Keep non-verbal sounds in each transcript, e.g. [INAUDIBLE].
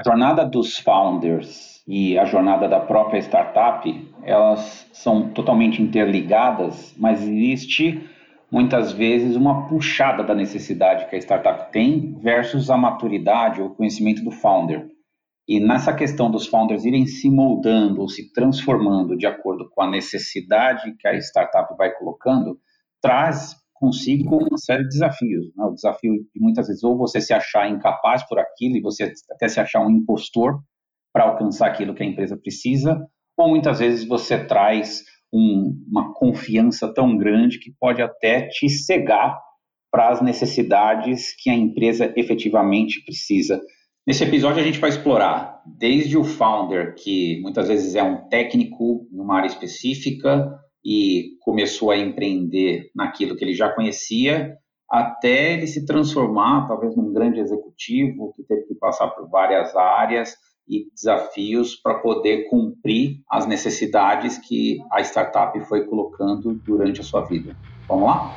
A jornada dos founders e a jornada da própria startup, elas são totalmente interligadas, mas existe muitas vezes uma puxada da necessidade que a startup tem versus a maturidade ou conhecimento do founder. E nessa questão dos founders irem se moldando ou se transformando de acordo com a necessidade que a startup vai colocando, traz consigo uma série de desafios. Né? O desafio de muitas vezes ou você se achar incapaz por aquilo e você até se achar um impostor para alcançar aquilo que a empresa precisa, ou muitas vezes você traz um, uma confiança tão grande que pode até te cegar para as necessidades que a empresa efetivamente precisa. Nesse episódio a gente vai explorar desde o founder, que muitas vezes é um técnico numa área específica, e começou a empreender naquilo que ele já conhecia, até ele se transformar, talvez, num grande executivo que teve que passar por várias áreas e desafios para poder cumprir as necessidades que a startup foi colocando durante a sua vida. Vamos lá?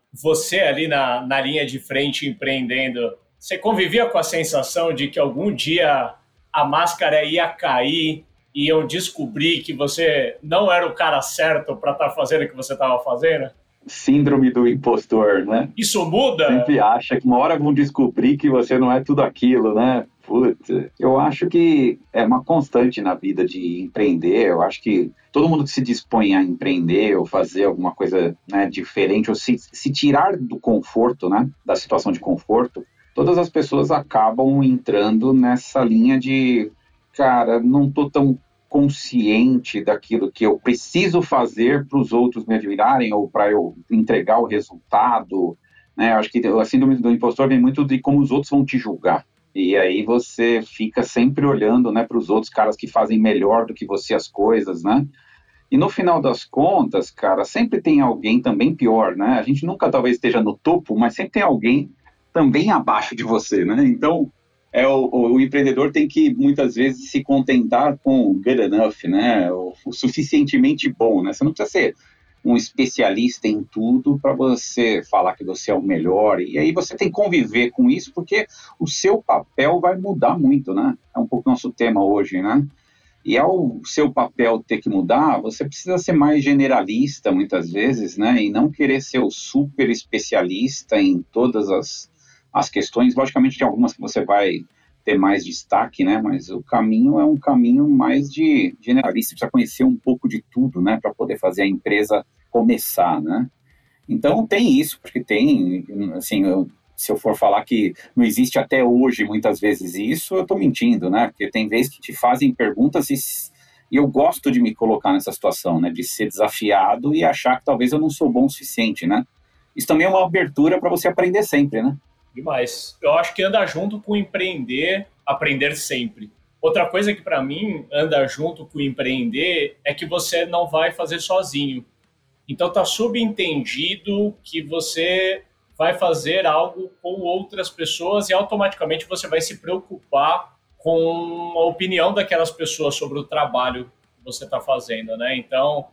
você ali na, na linha de frente empreendendo, você convivia com a sensação de que algum dia a máscara ia cair e iam descobrir que você não era o cara certo para estar tá fazendo o que você estava fazendo? Síndrome do impostor, né? Isso muda? Sempre acha que uma hora vão descobrir que você não é tudo aquilo, né? Putz, eu acho que é uma constante na vida de empreender. Eu acho que todo mundo que se dispõe a empreender ou fazer alguma coisa né, diferente, ou se, se tirar do conforto, né, da situação de conforto, todas as pessoas acabam entrando nessa linha de, cara, não estou tão consciente daquilo que eu preciso fazer para os outros me admirarem ou para eu entregar o resultado. Né? Eu acho que a síndrome do impostor vem muito de como os outros vão te julgar. E aí você fica sempre olhando, né, para os outros caras que fazem melhor do que você as coisas, né? E no final das contas, cara, sempre tem alguém também pior, né? A gente nunca talvez esteja no topo, mas sempre tem alguém também abaixo de você, né? Então, é o, o, o empreendedor tem que muitas vezes se contentar com good enough, né? O, o suficientemente bom, né? Você não precisa ser um especialista em tudo para você falar que você é o melhor. E aí você tem que conviver com isso, porque o seu papel vai mudar muito, né? É um pouco nosso tema hoje, né? E ao seu papel ter que mudar, você precisa ser mais generalista muitas vezes, né? E não querer ser o super especialista em todas as, as questões. Logicamente, tem algumas que você vai ter mais destaque, né? Mas o caminho é um caminho mais de generalista, precisa conhecer um pouco de tudo, né? Para poder fazer a empresa começar, né? Então tem isso, porque tem, assim, eu, se eu for falar que não existe até hoje muitas vezes isso, eu estou mentindo, né? Porque tem vezes que te fazem perguntas e, e eu gosto de me colocar nessa situação, né? De ser desafiado e achar que talvez eu não sou bom o suficiente, né? Isso também é uma abertura para você aprender sempre, né? Demais. Eu acho que anda junto com empreender, aprender sempre. Outra coisa que para mim anda junto com empreender é que você não vai fazer sozinho. Então tá subentendido que você vai fazer algo com outras pessoas e automaticamente você vai se preocupar com a opinião daquelas pessoas sobre o trabalho que você está fazendo, né? Então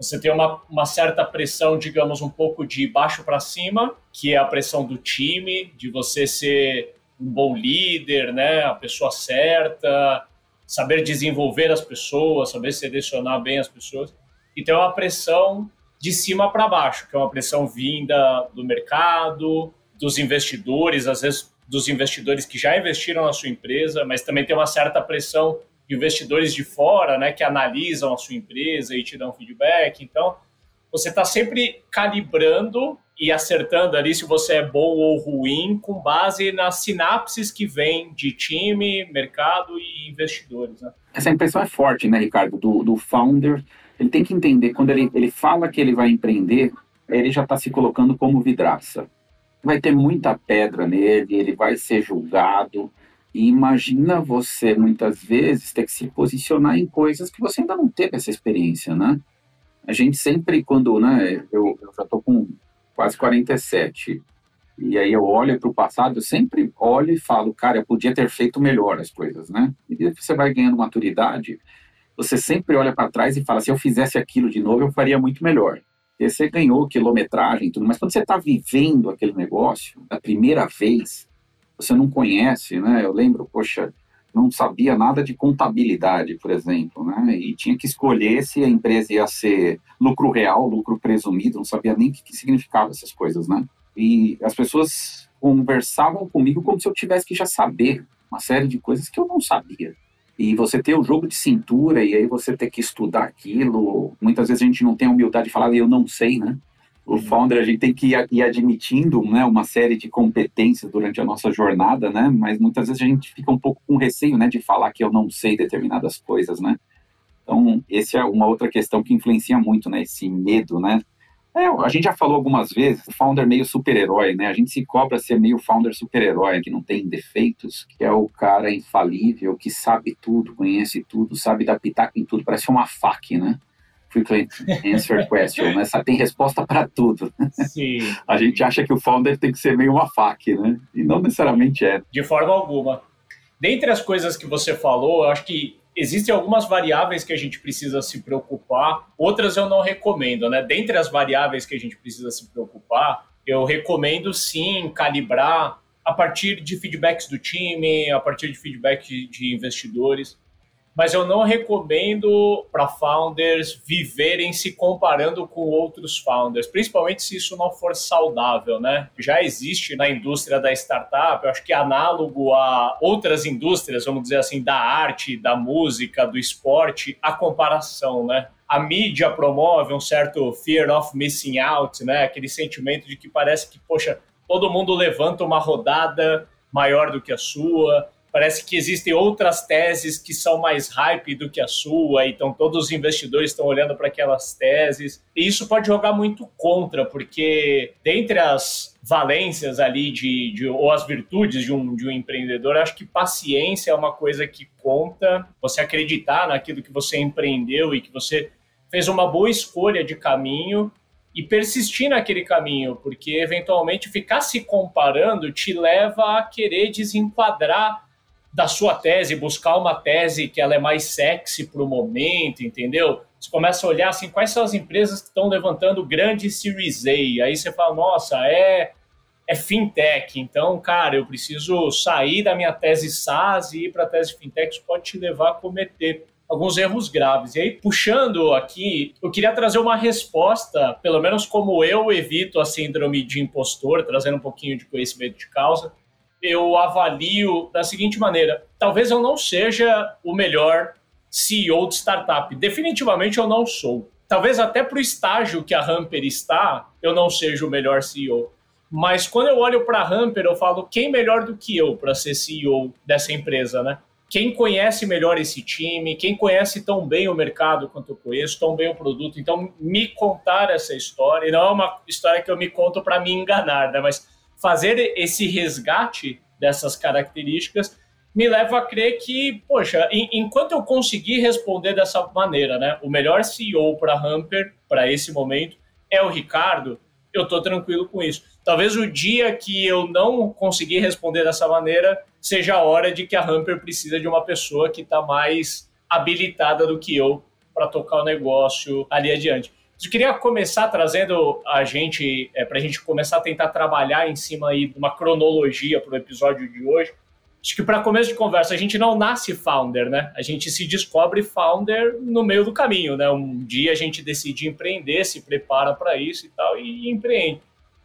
você tem uma, uma certa pressão, digamos, um pouco de baixo para cima, que é a pressão do time, de você ser um bom líder, né, a pessoa certa, saber desenvolver as pessoas, saber selecionar bem as pessoas. E tem uma pressão de cima para baixo, que é uma pressão vinda do mercado, dos investidores, às vezes dos investidores que já investiram na sua empresa, mas também tem uma certa pressão investidores de fora, né, que analisam a sua empresa e te dão feedback. Então, você está sempre calibrando e acertando ali se você é bom ou ruim com base nas sinapses que vêm de time, mercado e investidores. Né? Essa impressão é forte, né, Ricardo, do, do founder. Ele tem que entender, quando ele, ele fala que ele vai empreender, ele já está se colocando como vidraça. Vai ter muita pedra nele, ele vai ser julgado. E imagina você, muitas vezes, ter que se posicionar em coisas que você ainda não teve essa experiência, né? A gente sempre, quando, né, eu, eu já estou com quase 47, e aí eu olho para o passado, eu sempre olho e falo, cara, eu podia ter feito melhor as coisas, né? E você vai ganhando maturidade, você sempre olha para trás e fala, se eu fizesse aquilo de novo, eu faria muito melhor. E você ganhou quilometragem e tudo, mas quando você está vivendo aquele negócio, da primeira vez, você não conhece, né? Eu lembro, poxa, não sabia nada de contabilidade, por exemplo, né? E tinha que escolher se a empresa ia ser lucro real, lucro presumido, não sabia nem o que, que significava essas coisas, né? E as pessoas conversavam comigo como se eu tivesse que já saber uma série de coisas que eu não sabia. E você ter o jogo de cintura e aí você ter que estudar aquilo, muitas vezes a gente não tem a humildade de falar, eu não sei, né? O founder a gente tem que ir, admitindo né, uma série de competências durante a nossa jornada, né? Mas muitas vezes a gente fica um pouco com receio, né, de falar que eu não sei determinadas coisas, né? Então, essa é uma outra questão que influencia muito, né? Esse medo, né? É, a gente já falou algumas vezes, o founder meio super-herói, né? A gente se cobra ser meio founder super-herói, que não tem defeitos, que é o cara infalível, que sabe tudo, conhece tudo, sabe dar pitaco em tudo, parece uma faca, né? Frequent answer question, né? Tem resposta para tudo. Sim. A gente acha que o founder tem que ser meio uma fac, né? E não necessariamente é. De forma alguma. Dentre as coisas que você falou, eu acho que existem algumas variáveis que a gente precisa se preocupar, outras eu não recomendo, né? Dentre as variáveis que a gente precisa se preocupar, eu recomendo sim calibrar a partir de feedbacks do time, a partir de feedback de investidores mas eu não recomendo para founders viverem se comparando com outros founders, principalmente se isso não for saudável, né? Já existe na indústria da startup, eu acho que análogo a outras indústrias, vamos dizer assim, da arte, da música, do esporte, a comparação, né? A mídia promove um certo fear of missing out, né? Aquele sentimento de que parece que, poxa, todo mundo levanta uma rodada maior do que a sua, Parece que existem outras teses que são mais hype do que a sua, então todos os investidores estão olhando para aquelas teses. E isso pode jogar muito contra, porque dentre as valências ali de, de, ou as virtudes de um, de um empreendedor, acho que paciência é uma coisa que conta. Você acreditar naquilo que você empreendeu e que você fez uma boa escolha de caminho e persistir naquele caminho, porque eventualmente ficar se comparando te leva a querer desenquadrar da sua tese, buscar uma tese que ela é mais sexy para o momento, entendeu? Você começa a olhar assim, quais são as empresas que estão levantando grande Series A, aí você fala, nossa, é, é fintech, então, cara, eu preciso sair da minha tese SaaS e ir para a tese fintech, isso pode te levar a cometer alguns erros graves. E aí, puxando aqui, eu queria trazer uma resposta, pelo menos como eu evito a síndrome de impostor, trazendo um pouquinho de conhecimento de causa, eu avalio da seguinte maneira: talvez eu não seja o melhor CEO de startup. Definitivamente eu não sou. Talvez até para o estágio que a Hamper está, eu não seja o melhor CEO. Mas quando eu olho para a Hamper, eu falo quem melhor do que eu para ser CEO dessa empresa, né? Quem conhece melhor esse time, quem conhece tão bem o mercado quanto eu conheço, tão bem o produto. Então, me contar essa história, e não é uma história que eu me conto para me enganar, né? Mas fazer esse resgate dessas características me leva a crer que, poxa, enquanto eu conseguir responder dessa maneira, né, o melhor CEO para Hamper, para esse momento, é o Ricardo, eu estou tranquilo com isso. Talvez o dia que eu não conseguir responder dessa maneira seja a hora de que a Hamper precisa de uma pessoa que está mais habilitada do que eu para tocar o negócio ali adiante. Eu queria começar trazendo a gente, é, para a gente começar a tentar trabalhar em cima aí de uma cronologia para o episódio de hoje. Acho que para começo de conversa, a gente não nasce founder, né? A gente se descobre founder no meio do caminho, né? Um dia a gente decide empreender, se prepara para isso e tal, e empreende.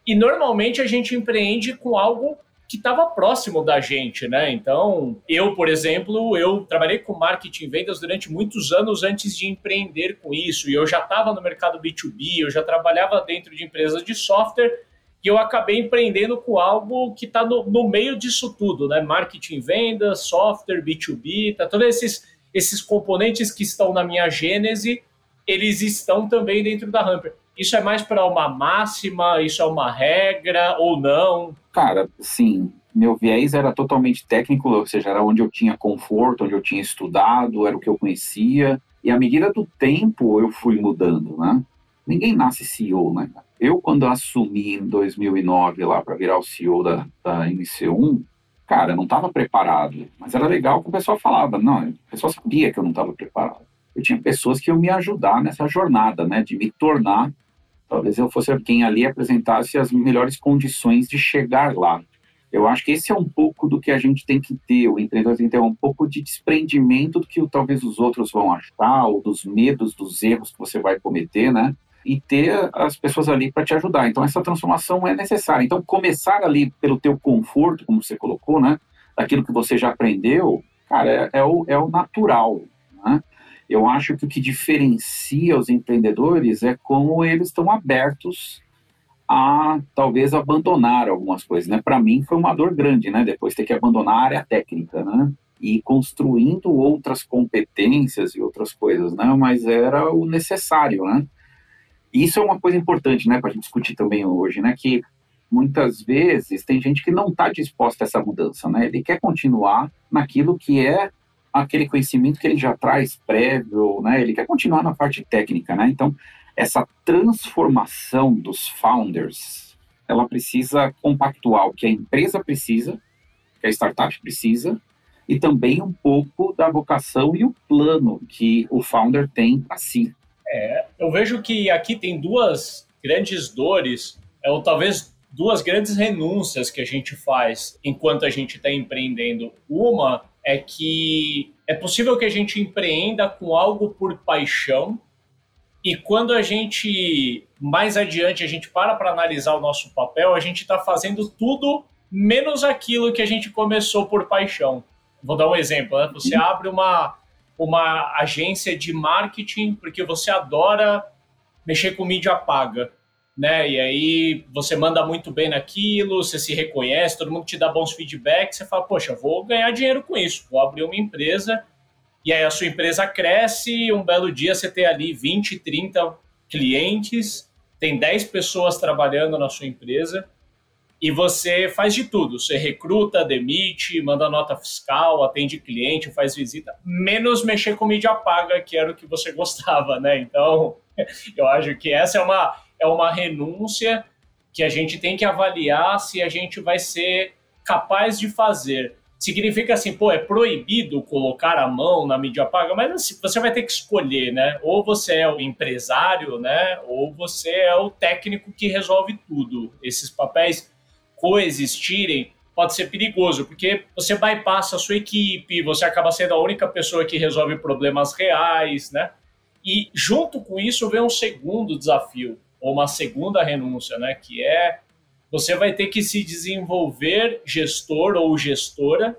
E normalmente a gente empreende com algo que estava próximo da gente, né? Então, eu, por exemplo, eu trabalhei com marketing e vendas durante muitos anos antes de empreender com isso, e eu já estava no mercado B2B, eu já trabalhava dentro de empresas de software, e eu acabei empreendendo com algo que está no, no, meio disso tudo, né? Marketing, vendas, software, B2B, tá todos esses, esses componentes que estão na minha gênese, eles estão também dentro da Hamper. Isso é mais para uma máxima? Isso é uma regra ou não? Cara, sim. Meu viés era totalmente técnico, ou seja, era onde eu tinha conforto, onde eu tinha estudado, era o que eu conhecia. E à medida do tempo eu fui mudando, né? Ninguém nasce CEO, né? Eu, quando assumi em 2009 lá para virar o CEO da, da MC1, cara, não estava preparado. Mas era legal que o pessoal falava. Não, o pessoal sabia que eu não estava preparado. Eu tinha pessoas que iam me ajudar nessa jornada, né? De me tornar Talvez eu fosse quem ali apresentasse as melhores condições de chegar lá. Eu acho que esse é um pouco do que a gente tem que ter, o empreendedor tem que ter um pouco de desprendimento do que talvez os outros vão achar, ou dos medos, dos erros que você vai cometer, né? E ter as pessoas ali para te ajudar. Então, essa transformação é necessária. Então, começar ali pelo teu conforto, como você colocou, né? Daquilo que você já aprendeu, cara, é, é o, é o natural? Eu acho que o que diferencia os empreendedores é como eles estão abertos a talvez abandonar algumas coisas, né? Para mim foi uma dor grande, né? Depois ter que abandonar a área técnica, né? E construindo outras competências e outras coisas, né? Mas era o necessário, né? Isso é uma coisa importante, né? Para a gente discutir também hoje, né? Que muitas vezes tem gente que não está disposta a essa mudança, né? Ele quer continuar naquilo que é aquele conhecimento que ele já traz prévio, né? Ele quer continuar na parte técnica, né? Então, essa transformação dos founders, ela precisa compactuar o que a empresa precisa, que a startup precisa, e também um pouco da vocação e o plano que o founder tem para si. É, eu vejo que aqui tem duas grandes dores, é, ou talvez duas grandes renúncias que a gente faz enquanto a gente está empreendendo. Uma é que é possível que a gente empreenda com algo por paixão e quando a gente mais adiante a gente para para analisar o nosso papel, a gente está fazendo tudo menos aquilo que a gente começou por paixão. Vou dar um exemplo. Né? Você abre uma uma agência de marketing porque você adora mexer com mídia paga né? E aí você manda muito bem naquilo, você se reconhece, todo mundo te dá bons feedbacks, você fala, poxa, vou ganhar dinheiro com isso, vou abrir uma empresa, e aí a sua empresa cresce, um belo dia você tem ali 20, 30 clientes, tem 10 pessoas trabalhando na sua empresa, e você faz de tudo, você recruta, demite, manda nota fiscal, atende cliente, faz visita, menos mexer com mídia paga, que era o que você [LAUGHS] gostava, né? Então, [LAUGHS] eu acho que essa é uma é uma renúncia que a gente tem que avaliar se a gente vai ser capaz de fazer. Significa assim, pô, é proibido colocar a mão na mídia paga, mas assim, você vai ter que escolher, né? Ou você é o empresário, né? Ou você é o técnico que resolve tudo. Esses papéis coexistirem pode ser perigoso, porque você bypassa a sua equipe, você acaba sendo a única pessoa que resolve problemas reais, né? E junto com isso vem um segundo desafio, ou uma segunda renúncia, né? Que é você vai ter que se desenvolver gestor ou gestora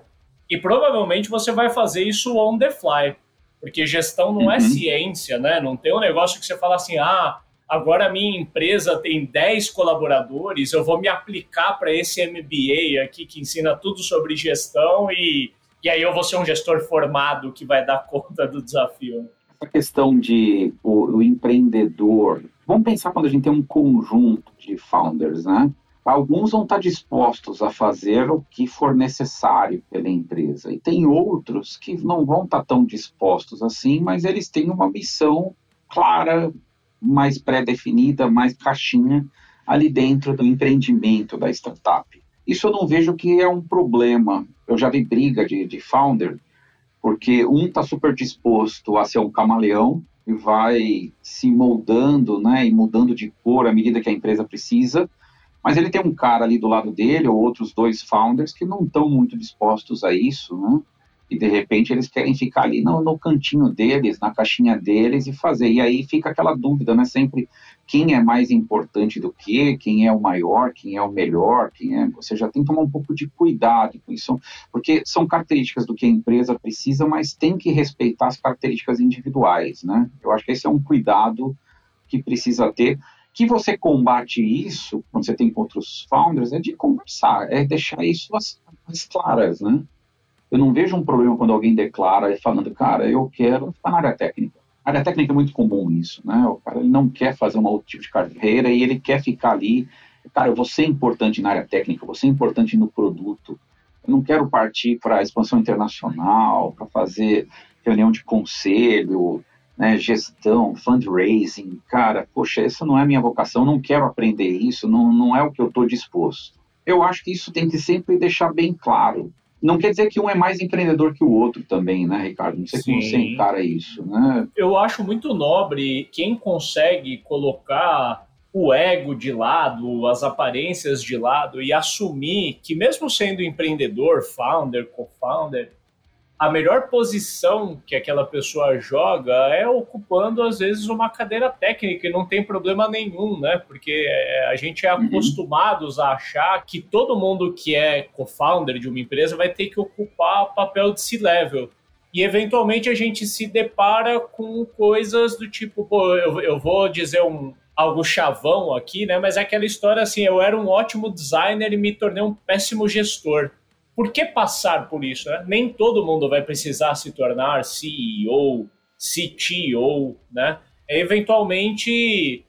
e provavelmente você vai fazer isso on the fly, porque gestão não é uhum. é ciência, né? Não tem um negócio que você fala assim, ah, agora a minha empresa tem 10 colaboradores, eu vou me aplicar para esse MBA aqui que ensina tudo sobre gestão e, e aí eu vou ser um gestor formado que vai dar [LAUGHS] conta do desafio. Essa questão de o, o empreendedor Vamos pensar quando a gente tem um conjunto de founders, né? Alguns vão estar dispostos a fazer o que for necessário pela empresa, e tem outros que não vão estar tão dispostos assim, mas eles têm uma missão clara, mais pré-definida, mais caixinha ali dentro do empreendimento da startup. Isso eu não vejo que é um problema. Eu já vi briga de, de founder, porque um está super disposto a ser um camaleão e vai se moldando, né, e mudando de cor à medida que a empresa precisa. Mas ele tem um cara ali do lado dele, ou outros dois founders, que não estão muito dispostos a isso, né? E de repente eles querem ficar ali no, no cantinho deles, na caixinha deles e fazer. E aí fica aquela dúvida, né? Sempre quem é mais importante do que, quem é o maior, quem é o melhor, quem é. Você já tem que tomar um pouco de cuidado com isso, porque são características do que a empresa precisa, mas tem que respeitar as características individuais, né? Eu acho que esse é um cuidado que precisa ter. Que você combate isso, quando você tem com outros founders, é de conversar, é deixar isso as claras, né? Eu não vejo um problema quando alguém declara falando, cara, eu quero ficar na área técnica área técnica é muito comum isso, né? O cara ele não quer fazer um outro tipo de carreira e ele quer ficar ali. Cara, eu vou ser importante na área técnica, eu vou ser importante no produto. Eu não quero partir para a expansão internacional, para fazer reunião de conselho, né, gestão, fundraising. Cara, poxa, essa não é a minha vocação, não quero aprender isso, não, não é o que eu estou disposto. Eu acho que isso tem que sempre deixar bem claro não quer dizer que um é mais empreendedor que o outro também, né, Ricardo? Não sei Sim. como você encara isso, né? Eu acho muito nobre quem consegue colocar o ego de lado, as aparências de lado e assumir que mesmo sendo empreendedor, founder, co-founder, a melhor posição que aquela pessoa joga é ocupando, às vezes, uma cadeira técnica e não tem problema nenhum, né? Porque é, a gente é uhum. acostumados a achar que todo mundo que é co-founder de uma empresa vai ter que ocupar papel de C-level. E, eventualmente, a gente se depara com coisas do tipo, pô, eu, eu vou dizer um, algo chavão aqui, né? Mas é aquela história assim, eu era um ótimo designer e me tornei um péssimo gestor por que passar por isso? Né? Nem todo mundo vai precisar se tornar CEO, CTO, né? Eventualmente,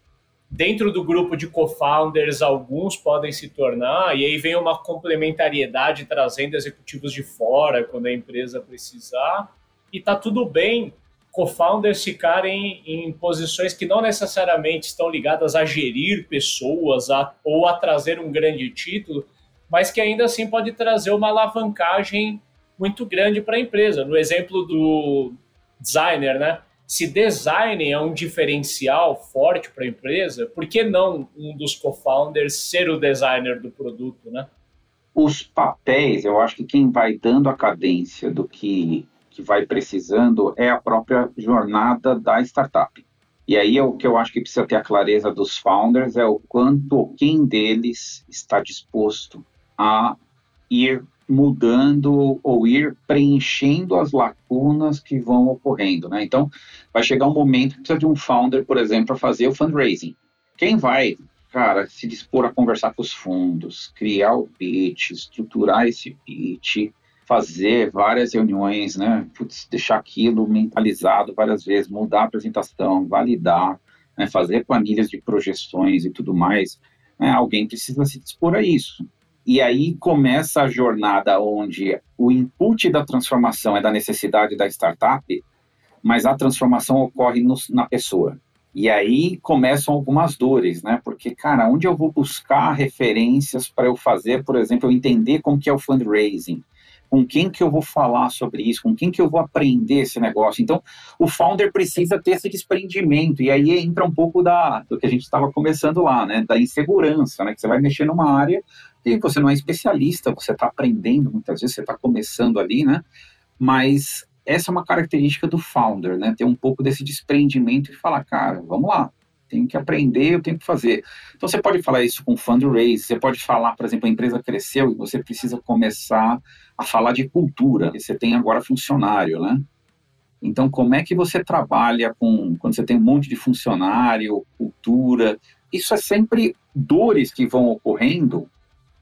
dentro do grupo de co-founders, alguns podem se tornar, e aí vem uma complementariedade trazendo executivos de fora quando a empresa precisar, e tá tudo bem co-founders ficarem em posições que não necessariamente estão ligadas a gerir pessoas a, ou a trazer um grande título, mas que ainda assim pode trazer uma alavancagem muito grande para a empresa. No exemplo do designer, né? Se design é um diferencial forte para a empresa, por que não um dos co-founders ser o designer do produto, né? Os papéis, eu acho que quem vai dando a cadência do que, que vai precisando é a própria jornada da startup. E aí é o que eu acho que precisa ter a clareza dos founders é o quanto quem deles está disposto a ir mudando ou ir preenchendo as lacunas que vão ocorrendo, né? Então, vai chegar um momento que precisa de um founder, por exemplo, para fazer o fundraising. Quem vai, cara, se dispor a conversar com os fundos, criar o pitch, estruturar esse pitch, fazer várias reuniões, né? Putz, deixar aquilo mentalizado várias vezes, mudar a apresentação, validar, né? fazer planilhas de projeções e tudo mais. Né? Alguém precisa se dispor a isso. E aí começa a jornada onde o input da transformação é da necessidade da startup, mas a transformação ocorre no, na pessoa. E aí começam algumas dores, né? Porque, cara, onde eu vou buscar referências para eu fazer, por exemplo, eu entender como que é o fundraising? Com quem que eu vou falar sobre isso? Com quem que eu vou aprender esse negócio? Então, o founder precisa ter esse desprendimento. E aí entra um pouco da, do que a gente estava começando lá, né? Da insegurança, né? Que você vai mexer numa área e você não é especialista, você está aprendendo, muitas vezes você está começando ali, né? Mas essa é uma característica do founder, né? Ter um pouco desse desprendimento e falar, cara, vamos lá, tenho que aprender, eu tenho que fazer. Então você pode falar isso com fundraise, você pode falar, por exemplo, a empresa cresceu e você precisa começar a falar de cultura, você tem agora funcionário, né? Então, como é que você trabalha com quando você tem um monte de funcionário, cultura? Isso é sempre dores que vão ocorrendo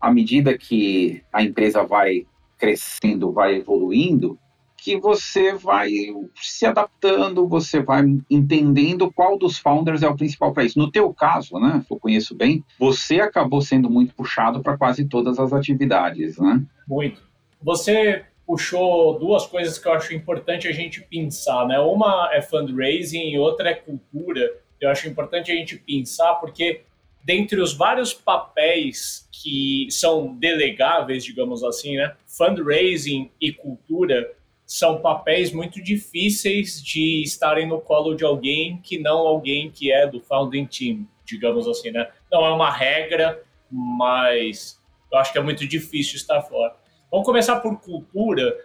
à medida que a empresa vai crescendo, vai evoluindo, que você vai se adaptando, você vai entendendo qual dos founders é o principal para isso. No teu caso, né, eu conheço bem, você acabou sendo muito puxado para quase todas as atividades, né? Muito. Você puxou duas coisas que eu acho importante a gente pensar, né? Uma é fundraising e outra é cultura. Eu acho importante a gente pensar porque dentre os vários papéis que são delegáveis, digamos assim, né? Fundraising e cultura são papéis muito difíceis de estarem no colo de alguém que não alguém que é do founding team, digamos assim, né? Não é uma regra, mas eu acho que é muito difícil estar fora. Vamos começar por cultura.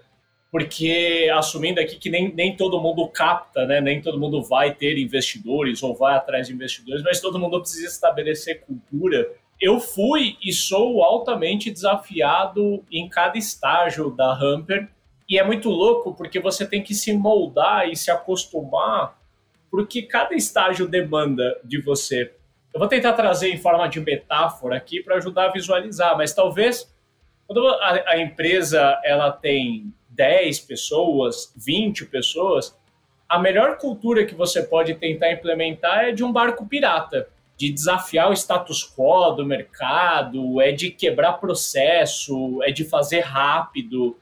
Porque assumindo aqui que nem, nem todo mundo capta, né? nem todo mundo vai ter investidores ou vai atrás de investidores, mas todo mundo precisa estabelecer cultura. Eu fui e sou altamente desafiado em cada estágio da Hamper, e é muito louco porque você tem que se moldar e se acostumar, porque cada estágio demanda de você. Eu vou tentar trazer em forma de metáfora aqui para ajudar a visualizar, mas talvez quando a, a empresa ela tem 10 pessoas, 20 pessoas, a melhor cultura que você pode tentar implementar é de um barco pirata, de desafiar o status quo do mercado, é de quebrar processo, é de fazer rápido,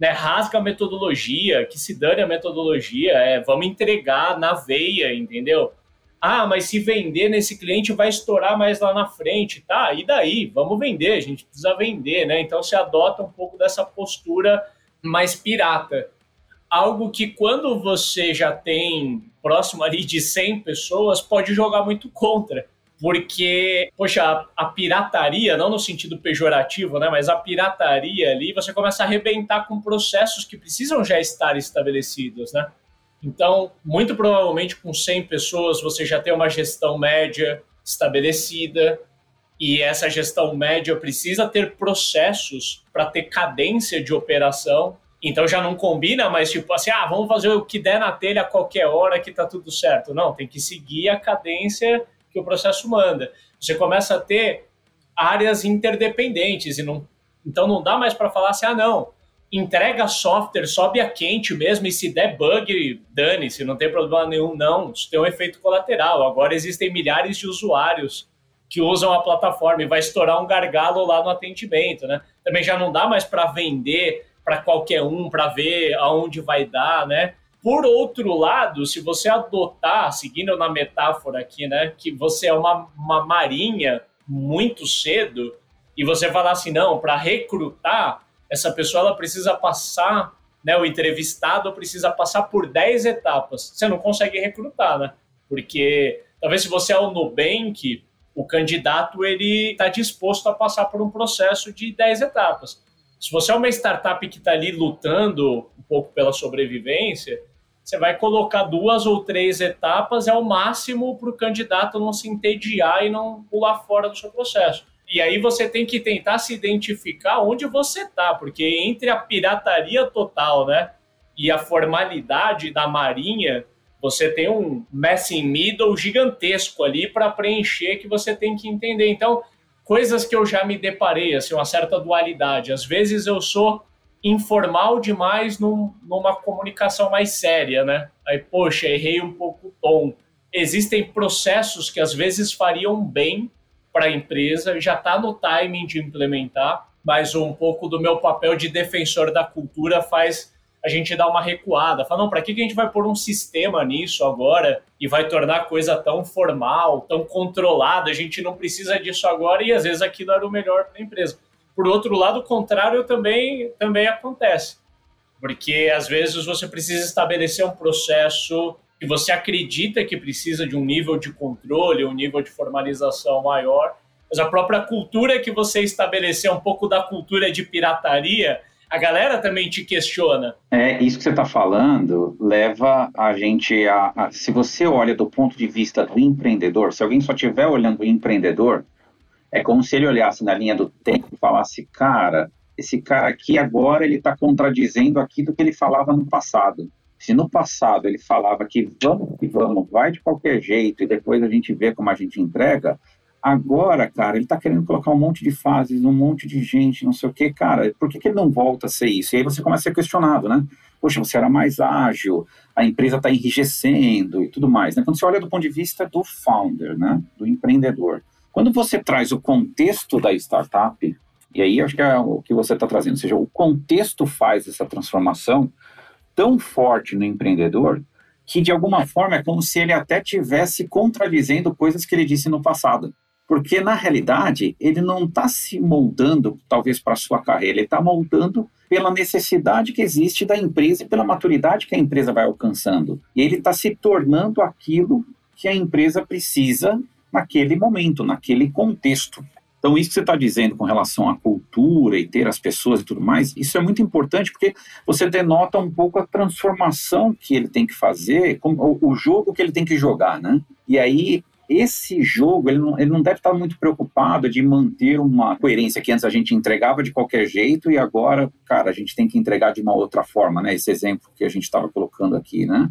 né? Rasga a metodologia, que se dane a metodologia, é vamos entregar na veia, entendeu? Ah, mas se vender nesse cliente vai estourar mais lá na frente, tá? E daí? Vamos vender, a gente precisa vender, né? Então se adota um pouco dessa postura mais pirata. Algo que quando você já tem próximo ali de 100 pessoas, pode jogar muito contra. Porque, poxa, a, pirataria, não no sentido pejorativo, né? Mas a pirataria ali, você começa a arrebentar com processos que precisam já estar estabelecidos, né? Então, muito provavelmente com 100 pessoas você já tem uma gestão média estabelecida, e essa gestão média precisa ter processos para ter cadência de operação. Então já não combina mais tipo assim, ah, vamos fazer o que der na telha a qualquer hora que tá tudo certo. Não, tem que seguir a cadência que o processo manda. Você começa a ter áreas interdependentes e não então não dá mais para falar assim, ah, não, entrega software, sobe a quente mesmo, e se der bug, dane-se, não tem problema nenhum, não. Isso tem um efeito colateral. Agora existem milhares de usuários que usam a plataforma e vai estourar um gargalo lá no atendimento, né? Também já não dá mais para vender para qualquer um, para ver aonde vai dar, né? Por outro lado, se você adotar, seguindo na metáfora aqui, né, que você é uma, uma marinha muito cedo e você falar assim, não, para recrutar, essa pessoa ela precisa passar, né, o entrevistado precisa passar por 10 etapas. Você não consegue recrutar, né? Porque talvez se você é o Nubank, o candidato ele está disposto a passar por um processo de 10 etapas. Se você é uma startup que está ali lutando um pouco pela sobrevivência, você vai colocar duas ou três etapas, é o máximo para o candidato não se entediar e não pular fora do seu processo. E aí você tem que tentar se identificar onde você está, porque entre a pirataria total né, e a formalidade da marinha, você tem um messing middle gigantesco ali para preencher que você tem que entender. Então, coisas que eu já me deparei, assim, uma certa dualidade. Às vezes eu sou informal demais num, numa comunicação mais séria, né? Aí, poxa, errei um pouco o tom. Existem processos que às vezes fariam bem para a empresa, já está no timing de implementar, mas um pouco do meu papel de defensor da cultura faz a gente dá uma recuada. Fala, não, para que a gente vai pôr um sistema nisso agora e vai tornar a coisa tão formal, tão controlada? A gente não precisa disso agora e às vezes aquilo era o melhor para a empresa. Por outro lado, o contrário também, também acontece. Porque às vezes você precisa estabelecer um processo que você acredita que precisa de um nível de controle, um nível de formalização maior, mas a própria cultura que você estabeleceu, um pouco da cultura de pirataria, a galera também te questiona. É, isso que você está falando leva a gente a, a, Se você olha do ponto de vista do empreendedor, se alguém só estiver olhando o empreendedor, é como se ele olhasse na linha do tempo e falasse: cara, esse cara aqui agora ele está contradizendo aquilo que ele falava no passado. Se no passado ele falava que vamos que vamos, vai de qualquer jeito e depois a gente vê como a gente entrega, Agora, cara, ele está querendo colocar um monte de fases, um monte de gente, não sei o quê, cara, por que, que ele não volta a ser isso? E aí você começa a ser questionado, né? Poxa, você era mais ágil, a empresa está enrijecendo e tudo mais. Né? Quando você olha do ponto de vista do founder, né? do empreendedor, quando você traz o contexto da startup, e aí acho que é o que você está trazendo, ou seja, o contexto faz essa transformação tão forte no empreendedor que de alguma forma é como se ele até tivesse contradizendo coisas que ele disse no passado. Porque, na realidade, ele não está se moldando, talvez, para a sua carreira, ele está moldando pela necessidade que existe da empresa e pela maturidade que a empresa vai alcançando. E ele está se tornando aquilo que a empresa precisa naquele momento, naquele contexto. Então, isso que você está dizendo com relação à cultura e ter as pessoas e tudo mais, isso é muito importante porque você denota um pouco a transformação que ele tem que fazer, o jogo que ele tem que jogar, né? E aí, esse jogo, ele não, ele não deve estar muito preocupado de manter uma coerência que antes a gente entregava de qualquer jeito e agora, cara, a gente tem que entregar de uma outra forma, né? Esse exemplo que a gente estava colocando aqui, né?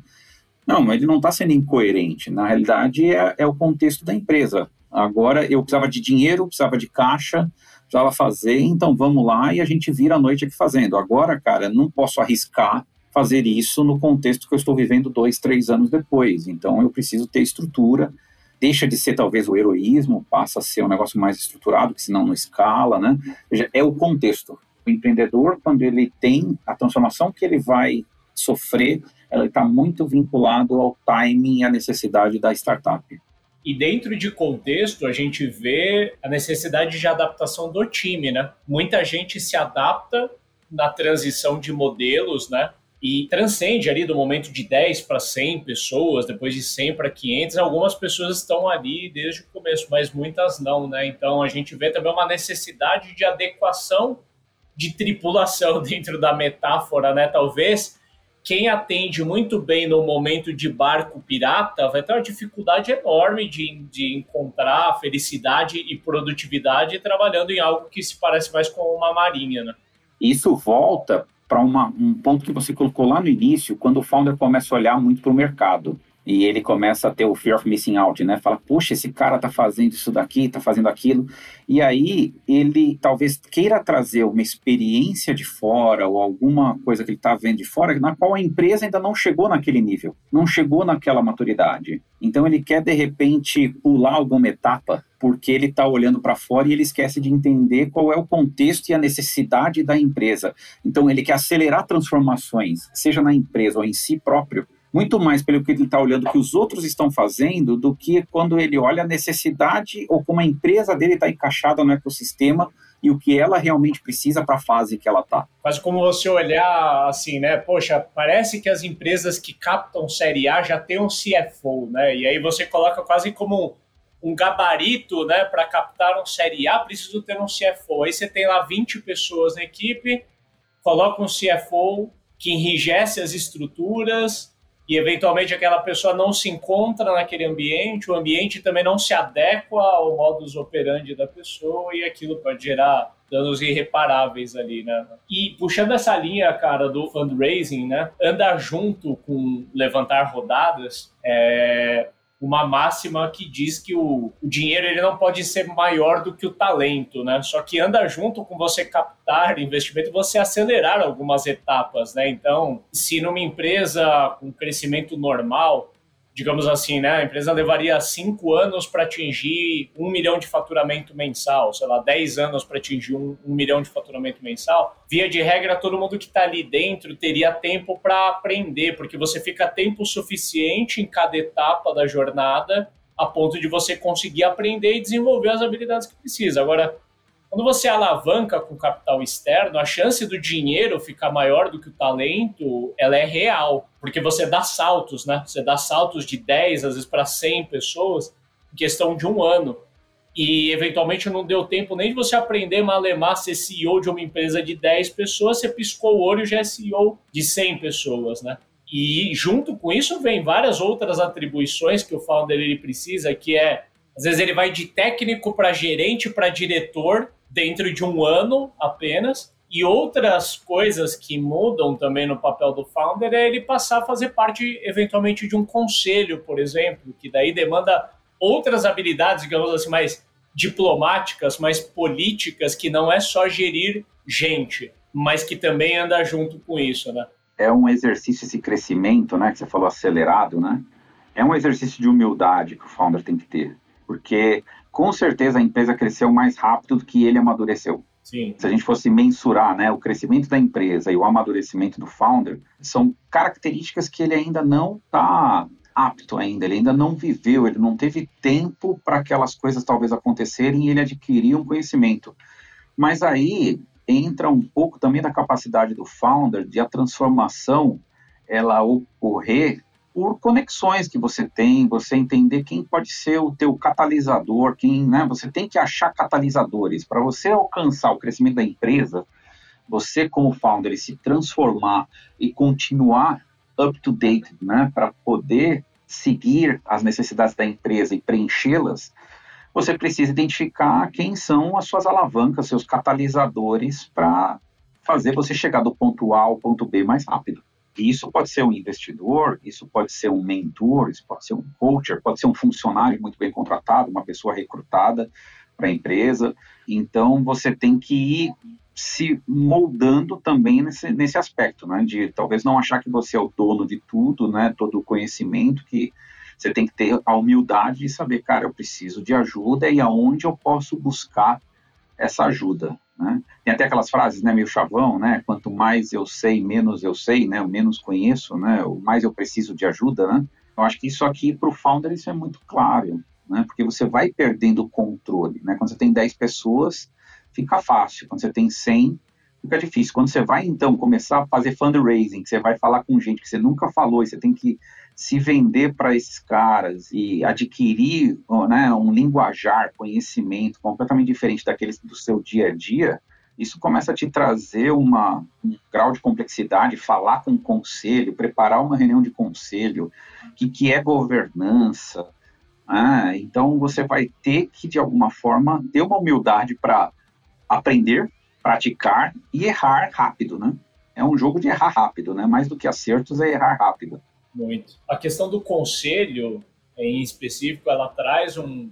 Não, ele não está sendo incoerente. Na realidade, é, é o contexto da empresa. Agora eu precisava de dinheiro, precisava de caixa, precisava fazer, então vamos lá e a gente vira a noite aqui fazendo. Agora, cara, não posso arriscar fazer isso no contexto que eu estou vivendo dois, três anos depois. Então eu preciso ter estrutura. Deixa de ser talvez o heroísmo, passa a ser um negócio mais estruturado, que senão não escala, né? Veja, é o contexto. O empreendedor, quando ele tem a transformação que ele vai sofrer, ela está muito vinculado ao timing e à necessidade da startup. E dentro de contexto, a gente vê a necessidade de adaptação do time, né? Muita gente se adapta na transição de modelos, né? E transcende ali do momento de 10 para 100 pessoas, depois de 100 para 500. Algumas pessoas estão ali desde o começo, mas muitas não, né? Então a gente vê também uma necessidade de adequação de tripulação [LAUGHS] dentro da metáfora, né? Talvez quem atende muito bem no momento de barco pirata vai ter uma dificuldade enorme de, de encontrar felicidade e produtividade trabalhando em algo que se parece mais com uma marinha, né? Isso volta para um ponto que você colocou lá no início, quando o founder começa a olhar muito para o mercado e ele começa a ter o fear of missing out, né? Fala, puxa, esse cara tá fazendo isso daqui, tá fazendo aquilo. E aí ele talvez queira trazer uma experiência de fora ou alguma coisa que ele tá vendo de fora, na qual a empresa ainda não chegou naquele nível, não chegou naquela maturidade. Então ele quer de repente pular alguma etapa porque ele está olhando para fora e ele esquece de entender qual é o contexto e a necessidade da empresa. Então ele quer acelerar transformações, seja na empresa ou em si próprio, muito mais pelo que ele está olhando que os outros estão fazendo do que quando ele olha a necessidade ou como a empresa dele está encaixada no ecossistema e o que ela realmente precisa para a fase que ela está. Mas como você olhar assim, né? Poxa, parece que as empresas que captam série A já têm um CFO, né? E aí você coloca quase como um gabarito, né? Para captar um série A, preciso ter um CFO. Aí você tem lá 20 pessoas na equipe, coloca um CFO que enrijece as estruturas, e eventualmente aquela pessoa não se encontra naquele ambiente, o ambiente também não se adequa ao modus operandi da pessoa e aquilo pode gerar danos irreparáveis ali, né? E puxando essa linha, cara, do fundraising, né? Andar junto com levantar rodadas, é, uma máxima que diz que o, o, dinheiro ele não pode ser maior do que o talento, né? Só que anda junto com você captar investimento, você acelerar algumas etapas, né? Então, se numa empresa com crescimento normal, digamos assim, né? A empresa levaria cinco anos para atingir um milhão de faturamento mensal, sei lá, dez anos para atingir um, um, milhão de faturamento mensal. Via de regra, todo mundo que está ali dentro teria tempo para aprender, porque você fica tempo suficiente em cada etapa da jornada a ponto de você conseguir aprender e desenvolver as habilidades que precisa. Agora, quando você alavanca com capital externo, a chance do dinheiro ficar maior do que o talento, ela é real, porque você dá saltos, né? Você dá saltos de 10, às vezes para 100 pessoas em questão de um ano. E eventualmente não deu tempo nem de você aprender malemar ser CEO de uma empresa de 10 pessoas, você piscou o olho e já é CEO de 100 pessoas, né? E junto com isso vem várias outras atribuições que o founder ele precisa, que é às vezes ele vai de técnico para gerente para diretor dentro de um ano apenas. E outras coisas que mudam também no papel do founder é ele passar a fazer parte, eventualmente, de um conselho, por exemplo, que daí demanda outras habilidades, digamos assim, mais diplomáticas, mais políticas, que não é só gerir gente, mas que também anda junto com isso, né? É um exercício esse crescimento, né, que você falou acelerado, né? É um exercício de humildade que o founder tem que ter, porque com certeza a empresa cresceu mais rápido do que ele amadureceu. Sim. Se a gente fosse mensurar né, o crescimento da empresa e o amadurecimento do founder, são características que ele ainda não está apto ainda, ele ainda não viveu, ele não teve tempo para aquelas coisas talvez acontecerem e ele adquirir um conhecimento. Mas aí entra um pouco também da capacidade do founder de a transformação ela ocorrer por conexões que você tem, você entender quem pode ser o teu catalisador, quem, né, você tem que achar catalisadores para você alcançar o crescimento da empresa, você como founder se transformar e continuar up to date, né, para poder seguir as necessidades da empresa e preenchê-las, você precisa identificar quem são as suas alavancas, seus catalisadores para fazer você chegar do ponto A ao ponto B mais rápido. Isso pode ser um investidor, isso pode ser um mentor, isso pode ser um coach, pode ser um funcionário muito bem contratado, uma pessoa recrutada para a empresa. Então, você tem que ir se moldando também nesse, nesse aspecto, né? De talvez não achar que você é o dono de tudo, né? Todo o conhecimento que você tem que ter a humildade de saber, cara, eu preciso de ajuda e aonde eu posso buscar essa ajuda. Né? Tem até aquelas frases, né, meio chavão, né? Quanto mais eu sei, menos eu sei, né? O menos conheço, né? O mais eu preciso de ajuda, né? Eu acho que isso aqui para o founder isso é muito claro, né? Porque você vai perdendo o controle, né? Quando você tem 10 pessoas, fica fácil. Quando você tem 100, fica difícil. Quando você vai então começar a fazer fundraising, que você vai falar com gente que você nunca falou e você tem que se vender para esses caras e adquirir né, um linguajar, conhecimento completamente diferente daqueles do seu dia a dia, isso começa a te trazer uma, um grau de complexidade, falar com o conselho, preparar uma reunião de conselho, o que, que é governança. Ah, então você vai ter que, de alguma forma, ter uma humildade para aprender, praticar e errar rápido, né? É um jogo de errar rápido, né? Mais do que acertos é errar rápido. Muito. A questão do conselho, em específico, ela traz um,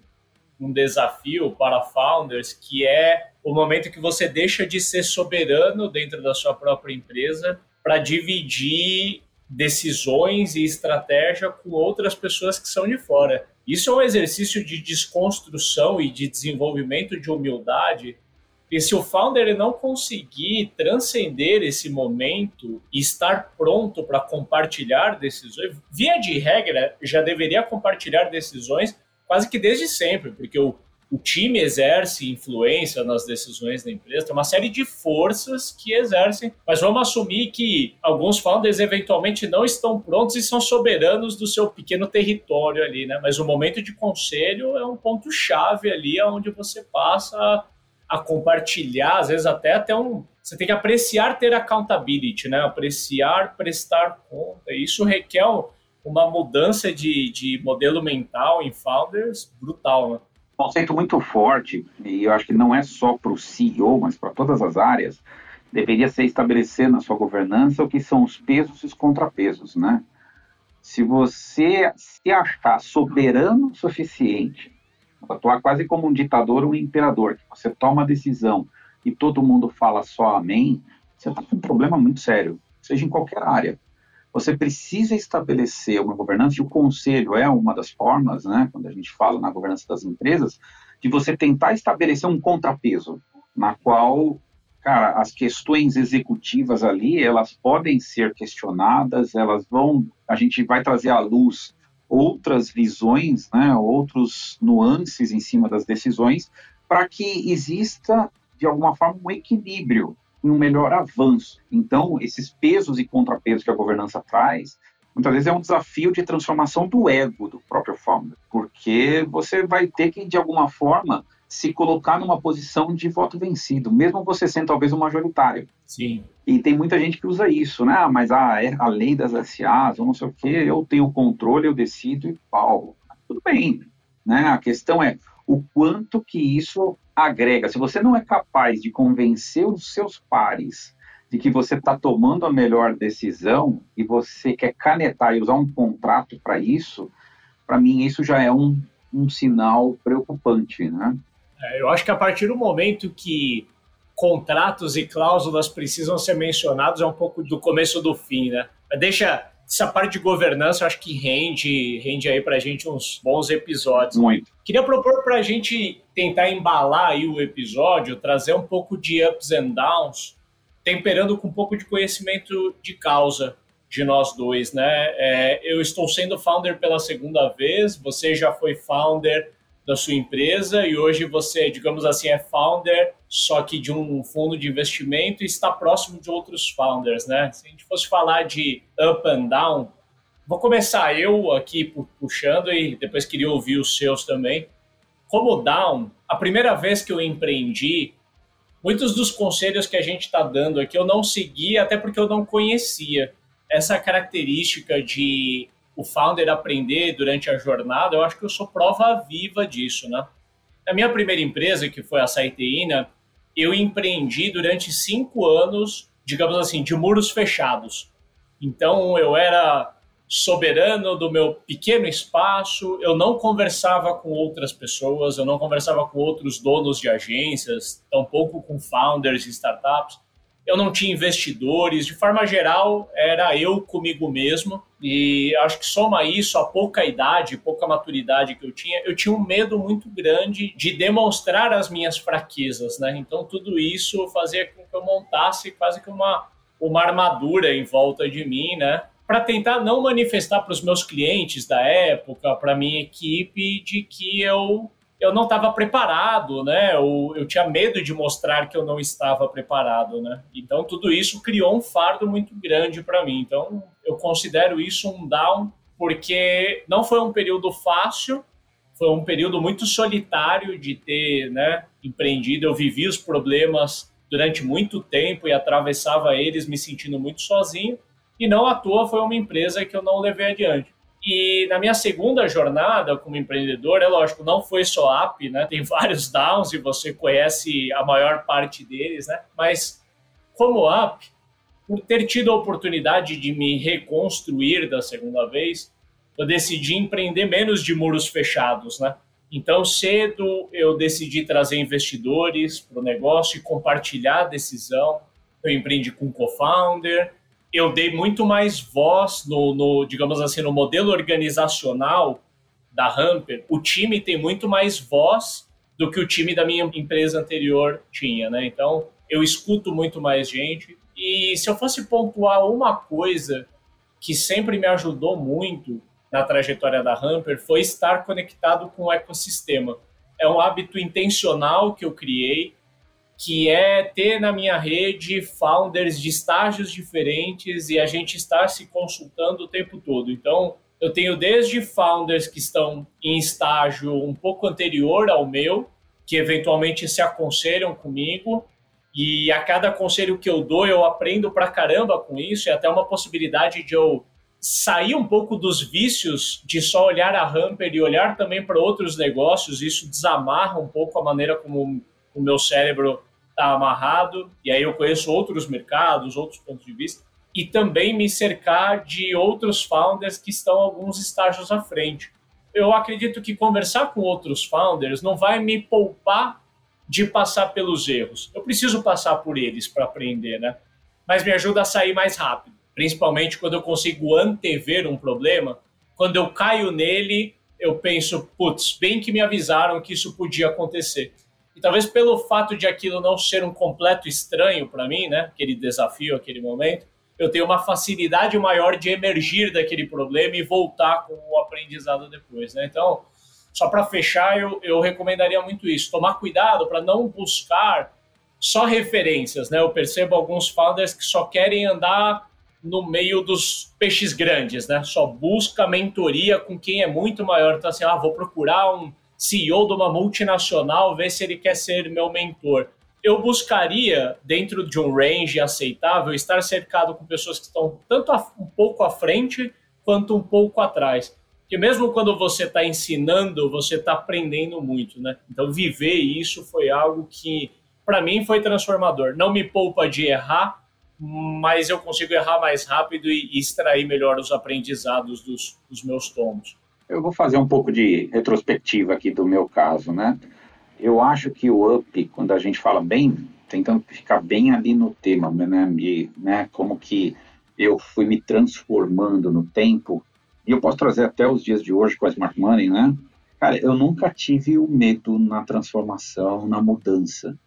um desafio para founders que é o momento que você deixa de ser soberano dentro da sua própria empresa para dividir decisões e estratégia com outras pessoas que são de fora. Isso é um exercício de desconstrução e de desenvolvimento de humildade e se o founder ele não conseguir transcender esse momento e estar pronto para compartilhar decisões, via de regra, já deveria compartilhar decisões quase que desde sempre, porque o, o time exerce influência nas decisões da empresa, tem uma série de forças que exercem, mas vamos assumir que alguns founders eventualmente não estão prontos e são soberanos do seu pequeno território ali, né? Mas o momento de conselho é um ponto chave ali onde você passa a compartilhar, às vezes até até um. Você tem que apreciar ter accountability, né? Apreciar prestar conta. Isso requer uma mudança de, de modelo mental em founders brutal, né? Conceito muito forte, e eu acho que não é só para o CEO, mas para todas as áreas, deveria ser estabelecer na sua governança o que são os pesos e os contrapesos, né? Se você se achar soberano o suficiente atuar quase como um ditador ou um imperador, que você toma a decisão e todo mundo fala só amém, você está com um problema muito sério, seja em qualquer área. Você precisa estabelecer uma governança, e o conselho é uma das formas, né, quando a gente fala na governança das empresas, de você tentar estabelecer um contrapeso, na qual, cara, as questões executivas ali, elas podem ser questionadas, elas vão, a gente vai trazer à luz outras visões, né, outros nuances em cima das decisões, para que exista, de alguma forma, um equilíbrio e um melhor avanço. Então, esses pesos e contrapesos que a governança traz, muitas vezes é um desafio de transformação do ego do próprio founder, porque você vai ter que, de alguma forma, se colocar numa posição de voto vencido, mesmo você sendo talvez um majoritário. Sim. E tem muita gente que usa isso, né? Ah, mas ah, é a lei das SAs, ou não sei o quê, eu tenho controle, eu decido e pau. Tudo bem, né? A questão é o quanto que isso agrega. Se você não é capaz de convencer os seus pares de que você está tomando a melhor decisão e você quer canetar e usar um contrato para isso, para mim isso já é um, um sinal preocupante, né? É, eu acho que a partir do momento que contratos e cláusulas precisam ser mencionados é um pouco do começo do fim, né? Deixa essa parte de governança, eu acho que rende, rende aí para a gente uns bons episódios. Muito. Queria propor para a gente tentar embalar aí o episódio, trazer um pouco de ups and downs, temperando com um pouco de conhecimento de causa de nós dois, né? É, eu estou sendo founder pela segunda vez, você já foi founder da sua empresa e hoje você, digamos assim, é founder, só que de um fundo de investimento e está próximo de outros founders, né? Se a gente fosse falar de up and down, Vou começar eu aqui puxando e depois queria ouvir os seus também. Como down, a primeira vez que eu empreendi, muitos dos conselhos que a gente está dando aqui eu não segui, até porque eu não conhecia. Essa característica de o founder aprender durante a jornada, eu acho que eu sou prova viva disso, né? Na minha primeira empresa, que foi a Saiteína, eu empreendi durante cinco anos, digamos assim, de muros fechados. Então, eu era soberano do meu pequeno espaço, eu não conversava com outras pessoas, eu não conversava com outros donos de agências, tampouco com founders de startups. Eu não tinha investidores, de forma geral, era eu comigo mesmo. E acho que soma isso a pouca idade, pouca maturidade que eu tinha, eu tinha um medo muito grande de demonstrar as minhas fraquezas, né? Então tudo isso fazia com que eu montasse quase que uma uma armadura em volta de mim, né? para tentar não manifestar para os meus clientes da época, para minha equipe, de que eu, eu não estava preparado, né? Eu, eu tinha medo de mostrar que eu não estava preparado, né? Então, tudo isso criou um fardo muito grande para mim. Então, eu considero isso um down, porque não foi um período fácil, foi um período muito solitário de ter né, empreendido. Eu vivi os problemas durante muito tempo e atravessava eles me sentindo muito sozinho e não à toa foi uma empresa que eu não levei adiante. E na minha segunda jornada como empreendedor, é lógico, não foi só up, né? Tem vários downs e você conhece a maior parte deles, né? Mas como up, por ter tido a oportunidade de me reconstruir da segunda vez, eu decidi empreender menos de muros fechados, né? Então, cedo eu decidi trazer investidores para o negócio e compartilhar a decisão. Eu empreendi com co-founder, eu dei muito mais voz no, no, digamos assim, no modelo organizacional da Hamper. O time tem muito mais voz do que o time da minha empresa anterior tinha, né? Então, eu escuto muito mais gente. E se eu fosse pontuar uma coisa que sempre me ajudou muito na trajetória da Hamper foi estar conectado com o ecossistema. É um hábito intencional que eu criei que é ter na minha rede founders de estágios diferentes e a gente está se consultando o tempo todo. Então, eu tenho desde founders que estão em estágio um pouco anterior ao meu, que eventualmente se aconselham comigo, e a cada conselho que eu dou, eu aprendo pra caramba com isso, e até uma possibilidade de eu sair um pouco dos vícios de só olhar a Hamper e olhar também para outros negócios, isso desamarra um pouco a maneira como o meu cérebro está amarrado, e aí eu conheço outros mercados, outros pontos de vista, e também me cercar de outros founders que estão alguns estágios à frente. Eu acredito que conversar com outros founders não vai me poupar de passar pelos erros. Eu preciso passar por eles para aprender, né? Mas me ajuda a sair mais rápido, principalmente quando eu consigo antever um problema. Quando eu caio nele, eu penso, putz, bem que me avisaram que isso podia acontecer. E talvez pelo fato de aquilo não ser um completo estranho para mim, né, aquele desafio, aquele momento, eu tenho uma facilidade maior de emergir daquele problema e voltar com o aprendizado depois, né? Então, só para fechar, eu, eu recomendaria muito isso, tomar cuidado para não buscar só referências, né? Eu percebo alguns founders que só querem andar no meio dos peixes grandes, né? Só busca mentoria com quem é muito maior. Então, assim, ah, vou procurar um CEO de uma multinacional, ver se ele quer ser meu mentor. Eu buscaria, dentro de um range aceitável, estar cercado com pessoas que estão tanto um pouco à frente quanto um pouco atrás. Porque mesmo quando você está ensinando, você está aprendendo muito, né? Então, viver isso foi algo que, para mim, foi transformador. Não me poupa de errar, mas eu consigo errar mais rápido e extrair melhor os aprendizados dos, dos meus tomos. Eu vou fazer um pouco de retrospectiva aqui do meu caso, né? Eu acho que o UP, quando a gente fala bem, tentando ficar bem ali no tema, né? E, né? Como que eu fui me transformando no tempo, e eu posso trazer até os dias de hoje com a Smart Money, né? Cara, eu nunca tive o medo na transformação, na mudança.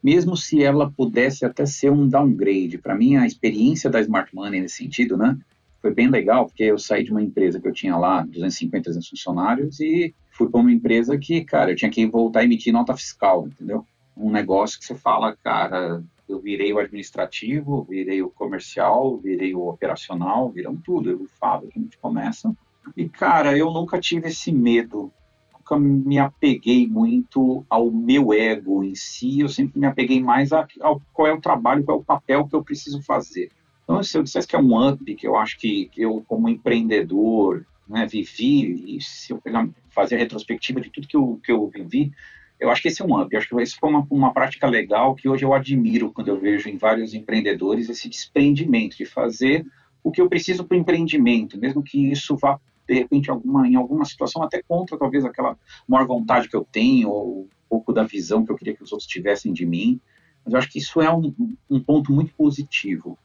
Mesmo se ela pudesse até ser um downgrade. Para mim, a experiência da Smart Money nesse sentido, né? Foi bem legal, porque eu saí de uma empresa que eu tinha lá 250, 300 funcionários e fui para uma empresa que, cara, eu tinha que voltar a emitir nota fiscal, entendeu? um negócio que você fala, cara, eu virei o administrativo, virei o comercial, virei o operacional, viram tudo. Eu falo que a gente começa. E, cara, eu nunca tive esse medo. Nunca me apeguei muito ao meu ego em si. Eu sempre me apeguei mais a, ao qual é o trabalho, qual é o papel que eu preciso fazer. Então, se eu dissesse que é um up, que eu acho que, que eu, como empreendedor, né, vivi, e se eu pegar, fazer a retrospectiva de tudo que eu, que eu vivi, eu acho que esse é um up. Eu acho que isso foi uma, uma prática legal que hoje eu admiro quando eu vejo em vários empreendedores esse desprendimento de fazer o que eu preciso para o empreendimento, mesmo que isso vá de repente alguma, em alguma situação até contra talvez aquela maior vontade que eu tenho ou um pouco da visão que eu queria que os outros tivessem de mim. Mas eu acho que isso é um, um ponto muito positivo.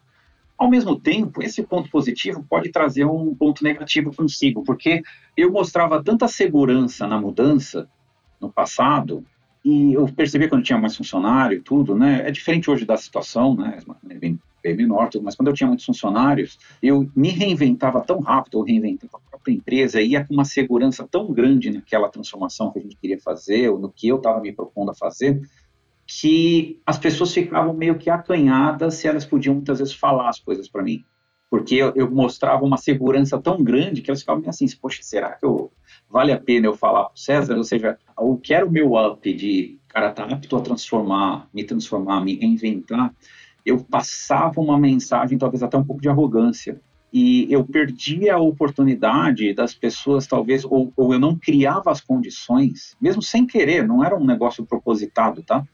Ao mesmo tempo, esse ponto positivo pode trazer um ponto negativo consigo, porque eu mostrava tanta segurança na mudança no passado, e eu percebi quando tinha mais funcionário e tudo, né? É diferente hoje da situação, né? É bem, bem menor, tudo, mas quando eu tinha muitos funcionários, eu me reinventava tão rápido, eu reinventava a própria empresa, ia com uma segurança tão grande naquela transformação que a gente queria fazer, ou no que eu estava me propondo a fazer, que as pessoas ficavam meio que acanhadas se elas podiam muitas vezes falar as coisas para mim porque eu, eu, mostrava uma segurança tão grande que elas ficavam assim, poxa, será que eu, vale a pena eu falar para o César? Ou seja, o que era o meu up de, cara, tá apto a transformar, me transformar, me reinventar, eu passava uma mensagem, talvez até um pouco de arrogância, e eu perdia a oportunidade das pessoas, talvez, ou, ou eu não criava as condições, mesmo sem querer, não era um negócio propositado, tá?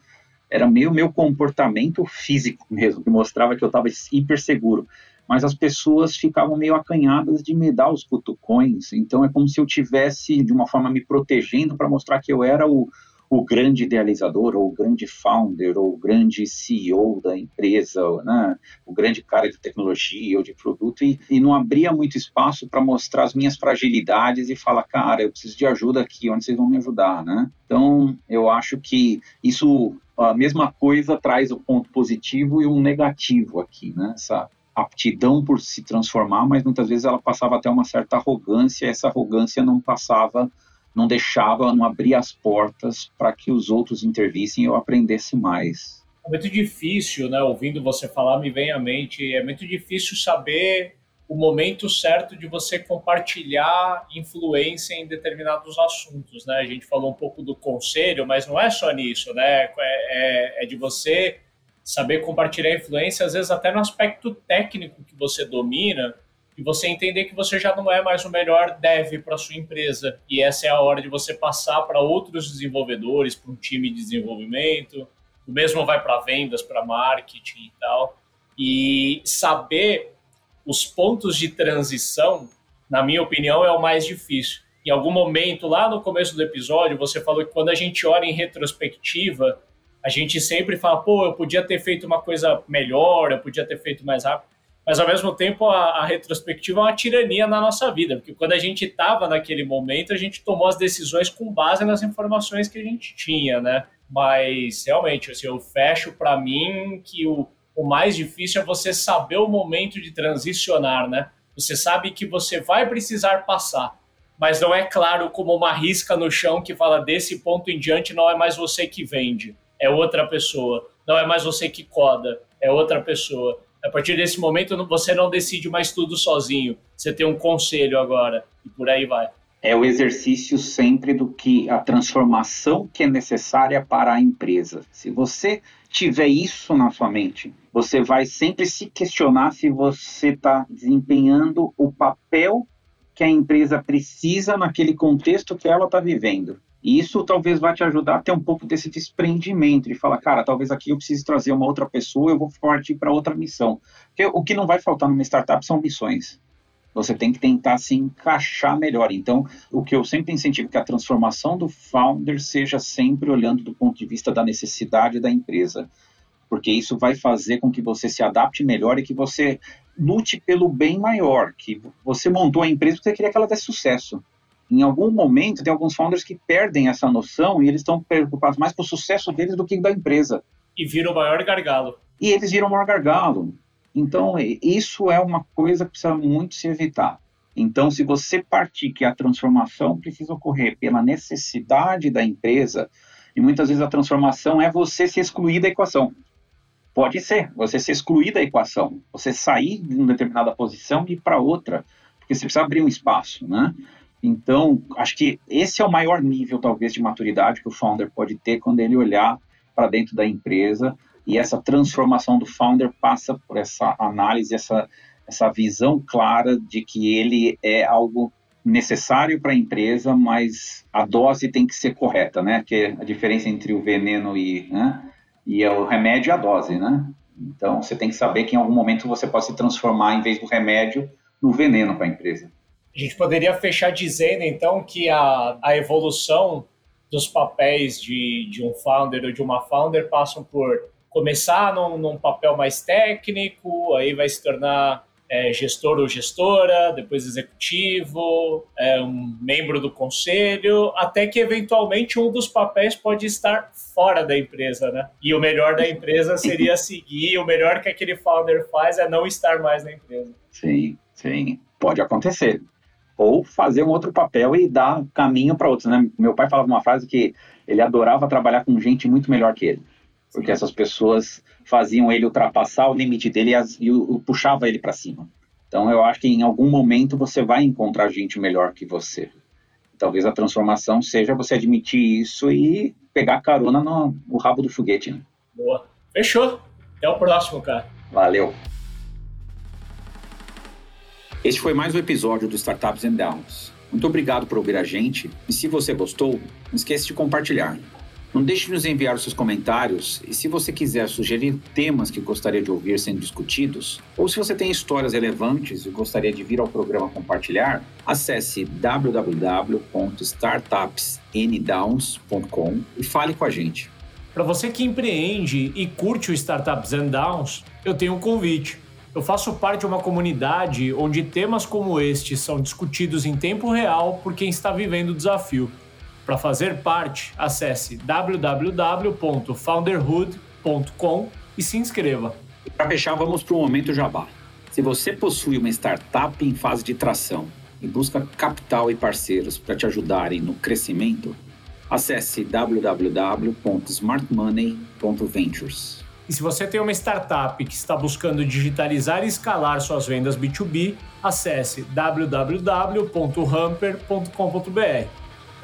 Era meio meu comportamento físico mesmo, que mostrava que eu estava hiper seguro mas as pessoas ficavam meio acanhadas de me dar os cutucões. Então é como se eu tivesse, de uma forma, me protegendo para mostrar que eu era o, o grande idealizador, ou o grande founder, ou o grande CEO da empresa, né? o grande cara de tecnologia ou de produto, e, e não abria muito espaço para mostrar as minhas fragilidades e falar, cara, eu preciso de ajuda aqui, onde vocês vão me ajudar, né? Então, eu acho que isso, a mesma coisa traz o um ponto positivo e um negativo aqui, né? Essa aptidão por se transformar, mas muitas vezes ela passava até uma certa arrogância, essa arrogância não passava, não deixava, não abria as portas para que os outros intervissem e eu aprendesse mais. É muito difícil, né? Ouvindo você falar, me vem à mente, é muito difícil saber o momento certo de você compartilhar influência em determinados assuntos, né? A gente falou um pouco do conselho, mas não é só nisso, né? É, é, é de você saber compartilhar influência, às vezes até no aspecto técnico que você domina, e você entender que você já não é mais o melhor dev para sua empresa. E essa é a hora de você passar para outros desenvolvedores, para um time de desenvolvimento. O mesmo vai para vendas, para marketing e tal. E saber os pontos de transição, na minha opinião, é o mais difícil. Em algum momento, lá no começo do episódio, você falou que quando a gente olha em retrospectiva, a gente sempre fala, pô, eu podia ter feito uma coisa melhor, eu podia ter feito mais rápido. Mas ao mesmo tempo, a, a retrospectiva é uma tirania na nossa vida, porque quando a gente estava naquele momento, a gente tomou as decisões com base nas informações que a gente tinha, né? Mas realmente, assim, eu fecho para mim que o, o mais difícil é você saber o momento de transicionar, né? Você sabe que você vai precisar passar, mas não é claro como uma risca no chão que fala desse ponto em diante não é mais você que vende é outra pessoa. Não é mais você que coda, é outra pessoa. A partir desse momento, você não decide mais tudo sozinho. Você tem um conselho agora e por aí vai. É o exercício sempre do que a transformação que é necessária para a empresa. Se você tiver isso na sua mente, você vai sempre se questionar se você está desempenhando o papel que a empresa precisa naquele contexto que ela está vivendo. E isso talvez vá te ajudar a ter um pouco desse desprendimento, de falar, cara, talvez aqui eu precise trazer uma outra pessoa, eu vou partir para outra missão. Porque o que não vai faltar numa startup são missões. Você tem que tentar se encaixar melhor. Então, o que eu sempre incentivo é que a transformação do founder seja sempre olhando do ponto de vista da necessidade da empresa. Porque isso vai fazer com que você se adapte melhor e que você lute pelo bem maior, que você montou a empresa porque você queria que ela desse sucesso em algum momento, tem alguns founders que perdem essa noção e eles estão preocupados mais com o sucesso deles do que da empresa. E viram o maior gargalo. E eles viram o maior gargalo. Então, isso é uma coisa que precisa muito se evitar. Então, se você partir que a transformação precisa ocorrer pela necessidade da empresa, E muitas vezes a transformação é você se excluir da equação. Pode ser, você se excluir da equação, você sair de uma determinada posição e ir para outra, porque você precisa abrir um espaço, né? Então, acho que esse é o maior nível, talvez, de maturidade que o founder pode ter quando ele olhar para dentro da empresa e essa transformação do founder passa por essa análise, essa, essa visão clara de que ele é algo necessário para a empresa, mas a dose tem que ser correta, né? Que a diferença entre o veneno e, né? e o remédio é a dose, né? Então, você tem que saber que em algum momento você pode se transformar, em vez do remédio, no veneno para a empresa. A gente poderia fechar dizendo, então, que a, a evolução dos papéis de, de um founder ou de uma founder passam por começar num, num papel mais técnico, aí vai se tornar é, gestor ou gestora, depois executivo, é, um membro do conselho, até que eventualmente um dos papéis pode estar fora da empresa, né? E o melhor da empresa seria [LAUGHS] seguir, o melhor que aquele founder faz é não estar mais na empresa. Sim, sim, pode acontecer. Ou fazer um outro papel e dar caminho para outros, né? Meu pai falava uma frase que ele adorava trabalhar com gente muito melhor que ele porque essas pessoas faziam ele ultrapassar o limite dele e, as, e o, puxava ele para cima. Então eu acho que em algum momento você vai encontrar gente melhor que você. Talvez a transformação seja você admitir isso e pegar carona no, no rabo do foguete. Né? Boa. Fechou. Até o próximo, cara. Valeu. Este foi mais um episódio do Startups and Downs. Muito obrigado por ouvir a gente e se você gostou, não esqueça de compartilhar. Não deixe de nos enviar os seus comentários e se você quiser sugerir temas que gostaria de ouvir sendo discutidos, ou se você tem histórias relevantes e gostaria de vir ao programa compartilhar, acesse www.startupsndowns.com e fale com a gente. Para você que empreende e curte o Startups and Downs, eu tenho um convite. Eu faço parte de uma comunidade onde temas como este são discutidos em tempo real por quem está vivendo o desafio. Para fazer parte, acesse www.founderhood.com e se inscreva. Para fechar, vamos para o momento jabá. Se você possui uma startup em fase de tração e busca capital e parceiros para te ajudarem no crescimento, acesse www.smartmoney.ventures. E se você tem uma startup que está buscando digitalizar e escalar suas vendas B2B, acesse www.hamper.com.br.